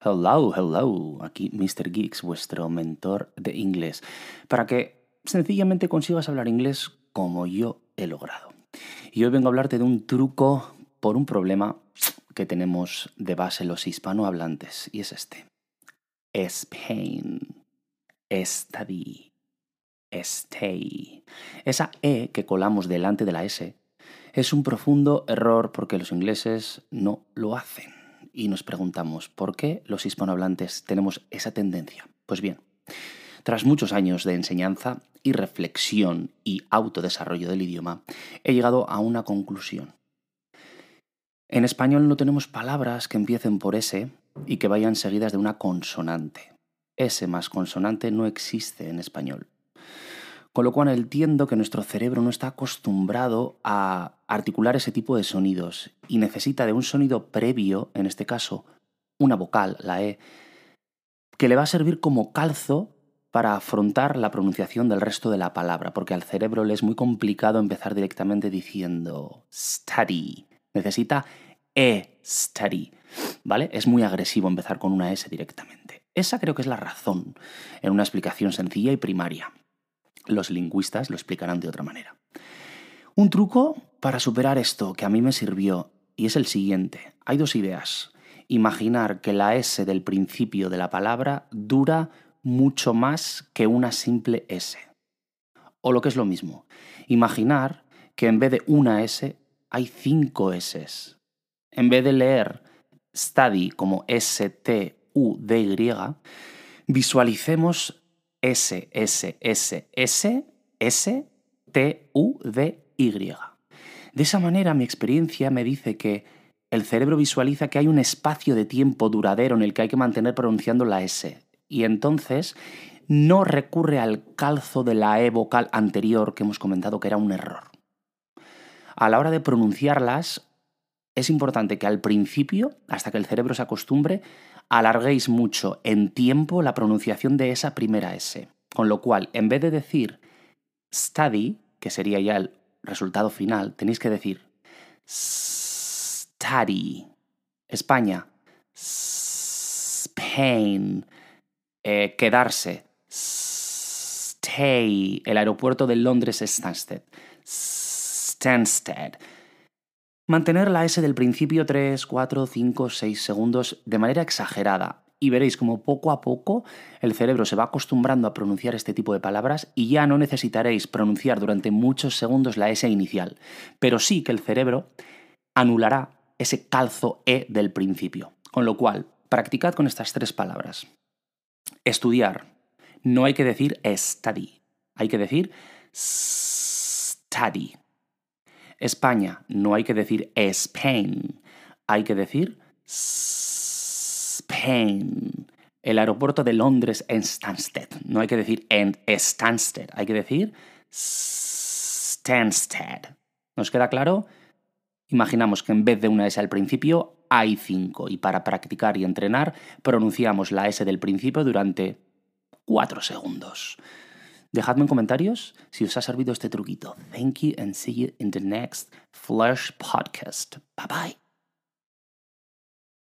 Hello, hello. Aquí Mr. Geeks, vuestro mentor de inglés, para que sencillamente consigas hablar inglés como yo he logrado. Y hoy vengo a hablarte de un truco por un problema que tenemos de base los hispanohablantes, y es este. Spain. Study. Stay. Esa E que colamos delante de la S es un profundo error porque los ingleses no lo hacen. Y nos preguntamos, ¿por qué los hispanohablantes tenemos esa tendencia? Pues bien, tras muchos años de enseñanza y reflexión y autodesarrollo del idioma, he llegado a una conclusión. En español no tenemos palabras que empiecen por S y que vayan seguidas de una consonante. S más consonante no existe en español. Con lo cual entiendo que nuestro cerebro no está acostumbrado a articular ese tipo de sonidos y necesita de un sonido previo, en este caso una vocal, la E, que le va a servir como calzo para afrontar la pronunciación del resto de la palabra, porque al cerebro le es muy complicado empezar directamente diciendo study. Necesita e study, ¿vale? Es muy agresivo empezar con una S directamente. Esa creo que es la razón, en una explicación sencilla y primaria. Los lingüistas lo explicarán de otra manera. Un truco para superar esto que a mí me sirvió, y es el siguiente. Hay dos ideas. Imaginar que la S del principio de la palabra dura mucho más que una simple S. O lo que es lo mismo, imaginar que en vez de una S hay cinco S. En vez de leer study como S-T-U-D-Y, visualicemos S, S, S, S, S, T, U, D, Y. De esa manera mi experiencia me dice que el cerebro visualiza que hay un espacio de tiempo duradero en el que hay que mantener pronunciando la S. Y entonces no recurre al calzo de la E vocal anterior que hemos comentado que era un error. A la hora de pronunciarlas, es importante que al principio, hasta que el cerebro se acostumbre, alarguéis mucho en tiempo la pronunciación de esa primera S. Con lo cual, en vez de decir study, que sería ya el resultado final, tenéis que decir study. España. Spain. Eh, quedarse. Stay. El aeropuerto de Londres es Stansted. Stansted. Mantener la S del principio 3, 4, 5, 6 segundos de manera exagerada y veréis como poco a poco el cerebro se va acostumbrando a pronunciar este tipo de palabras y ya no necesitaréis pronunciar durante muchos segundos la S inicial, pero sí que el cerebro anulará ese calzo E del principio. Con lo cual, practicad con estas tres palabras. Estudiar. No hay que decir study, hay que decir study. España, no hay que decir Spain, hay que decir Spain. El aeropuerto de Londres en Stansted, no hay que decir en Stansted, hay que decir Stansted. ¿Nos queda claro? Imaginamos que en vez de una S al principio hay cinco y para practicar y entrenar pronunciamos la S del principio durante cuatro segundos. Dejadme en comentarios si os ha servido este truquito. Thank you and see you in the next Flash podcast. Bye bye.